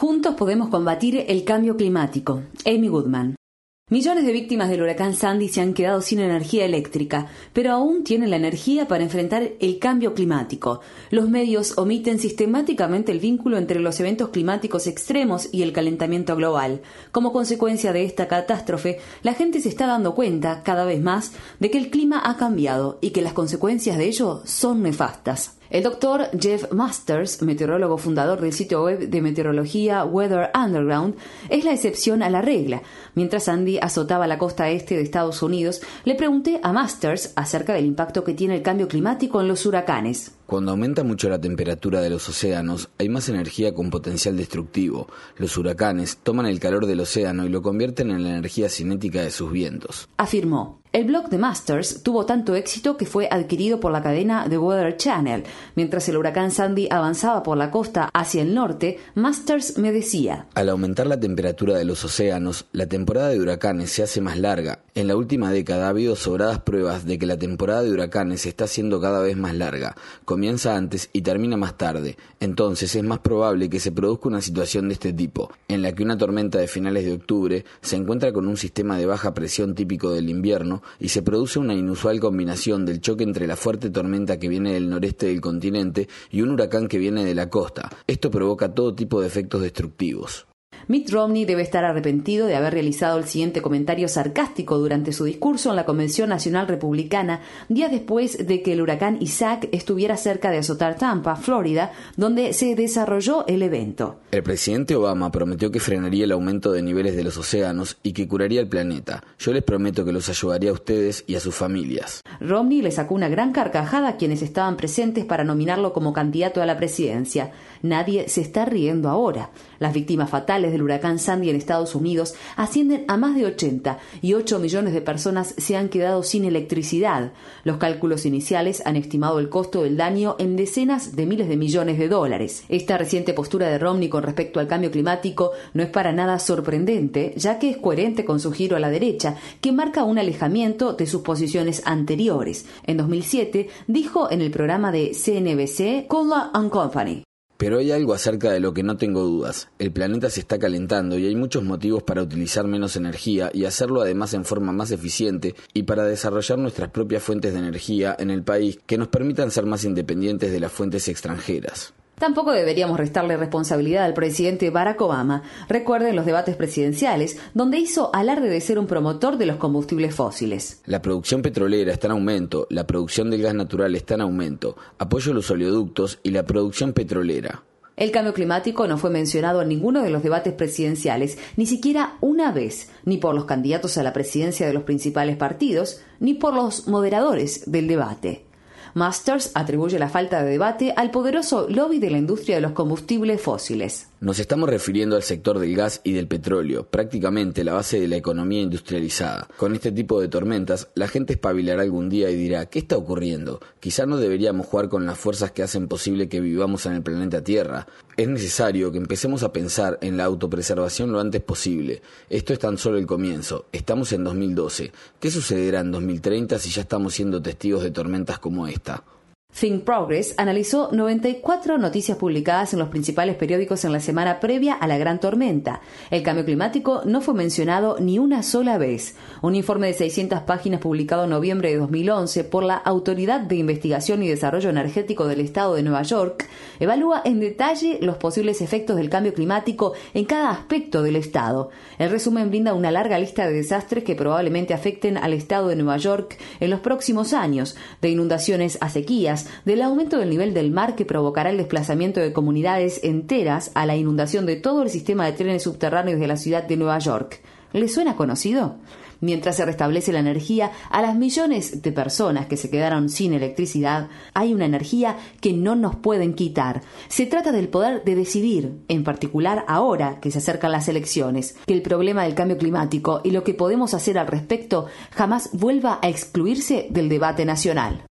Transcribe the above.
Juntos podemos combatir el cambio climático. Amy Goodman. Millones de víctimas del huracán Sandy se han quedado sin energía eléctrica, pero aún tienen la energía para enfrentar el cambio climático. Los medios omiten sistemáticamente el vínculo entre los eventos climáticos extremos y el calentamiento global. Como consecuencia de esta catástrofe, la gente se está dando cuenta, cada vez más, de que el clima ha cambiado y que las consecuencias de ello son nefastas. El doctor Jeff Masters, meteorólogo fundador del sitio web de meteorología Weather Underground, es la excepción a la regla. Mientras Andy azotaba la costa este de Estados Unidos, le pregunté a Masters acerca del impacto que tiene el cambio climático en los huracanes. Cuando aumenta mucho la temperatura de los océanos, hay más energía con potencial destructivo. Los huracanes toman el calor del océano y lo convierten en la energía cinética de sus vientos. Afirmó. El blog de Masters tuvo tanto éxito que fue adquirido por la cadena The Weather Channel. Mientras el huracán Sandy avanzaba por la costa hacia el norte, Masters me decía: Al aumentar la temperatura de los océanos, la temporada de huracanes se hace más larga. En la última década ha habido sobradas pruebas de que la temporada de huracanes se está haciendo cada vez más larga. Comienza antes y termina más tarde. Entonces es más probable que se produzca una situación de este tipo, en la que una tormenta de finales de octubre se encuentra con un sistema de baja presión típico del invierno y se produce una inusual combinación del choque entre la fuerte tormenta que viene del noreste del continente y un huracán que viene de la costa. Esto provoca todo tipo de efectos destructivos. Mitt Romney debe estar arrepentido de haber realizado el siguiente comentario sarcástico durante su discurso en la Convención Nacional Republicana, días después de que el huracán Isaac estuviera cerca de azotar Tampa, Florida, donde se desarrolló el evento. El presidente Obama prometió que frenaría el aumento de niveles de los océanos y que curaría el planeta. Yo les prometo que los ayudaría a ustedes y a sus familias. Romney le sacó una gran carcajada a quienes estaban presentes para nominarlo como candidato a la presidencia. Nadie se está riendo ahora. Las víctimas fatales del huracán Sandy en Estados Unidos ascienden a más de 80 y 8 millones de personas se han quedado sin electricidad. Los cálculos iniciales han estimado el costo del daño en decenas de miles de millones de dólares. Esta reciente postura de Romney con respecto al cambio climático no es para nada sorprendente, ya que es coherente con su giro a la derecha, que marca un alejamiento de sus posiciones anteriores. En 2007 dijo en el programa de CNBC Cola and Company. Pero hay algo acerca de lo que no tengo dudas. El planeta se está calentando y hay muchos motivos para utilizar menos energía y hacerlo además en forma más eficiente y para desarrollar nuestras propias fuentes de energía en el país que nos permitan ser más independientes de las fuentes extranjeras. Tampoco deberíamos restarle responsabilidad al presidente Barack Obama. Recuerden los debates presidenciales, donde hizo alarde de ser un promotor de los combustibles fósiles. La producción petrolera está en aumento, la producción del gas natural está en aumento, apoyo los oleoductos y la producción petrolera. El cambio climático no fue mencionado en ninguno de los debates presidenciales, ni siquiera una vez, ni por los candidatos a la presidencia de los principales partidos, ni por los moderadores del debate. Masters atribuye la falta de debate al poderoso lobby de la industria de los combustibles fósiles. Nos estamos refiriendo al sector del gas y del petróleo, prácticamente la base de la economía industrializada. Con este tipo de tormentas, la gente espabilará algún día y dirá, ¿qué está ocurriendo? Quizá no deberíamos jugar con las fuerzas que hacen posible que vivamos en el planeta Tierra. Es necesario que empecemos a pensar en la autopreservación lo antes posible. Esto es tan solo el comienzo. Estamos en 2012. ¿Qué sucederá en 2030 si ya estamos siendo testigos de tormentas como esta? Think Progress analizó 94 noticias publicadas en los principales periódicos en la semana previa a la gran tormenta. El cambio climático no fue mencionado ni una sola vez. Un informe de 600 páginas publicado en noviembre de 2011 por la Autoridad de Investigación y Desarrollo Energético del Estado de Nueva York evalúa en detalle los posibles efectos del cambio climático en cada aspecto del Estado. El resumen brinda una larga lista de desastres que probablemente afecten al Estado de Nueva York en los próximos años, de inundaciones a sequías, del aumento del nivel del mar que provocará el desplazamiento de comunidades enteras a la inundación de todo el sistema de trenes subterráneos de la ciudad de Nueva York. ¿Le suena conocido? Mientras se restablece la energía, a las millones de personas que se quedaron sin electricidad, hay una energía que no nos pueden quitar. Se trata del poder de decidir, en particular ahora que se acercan las elecciones, que el problema del cambio climático y lo que podemos hacer al respecto jamás vuelva a excluirse del debate nacional.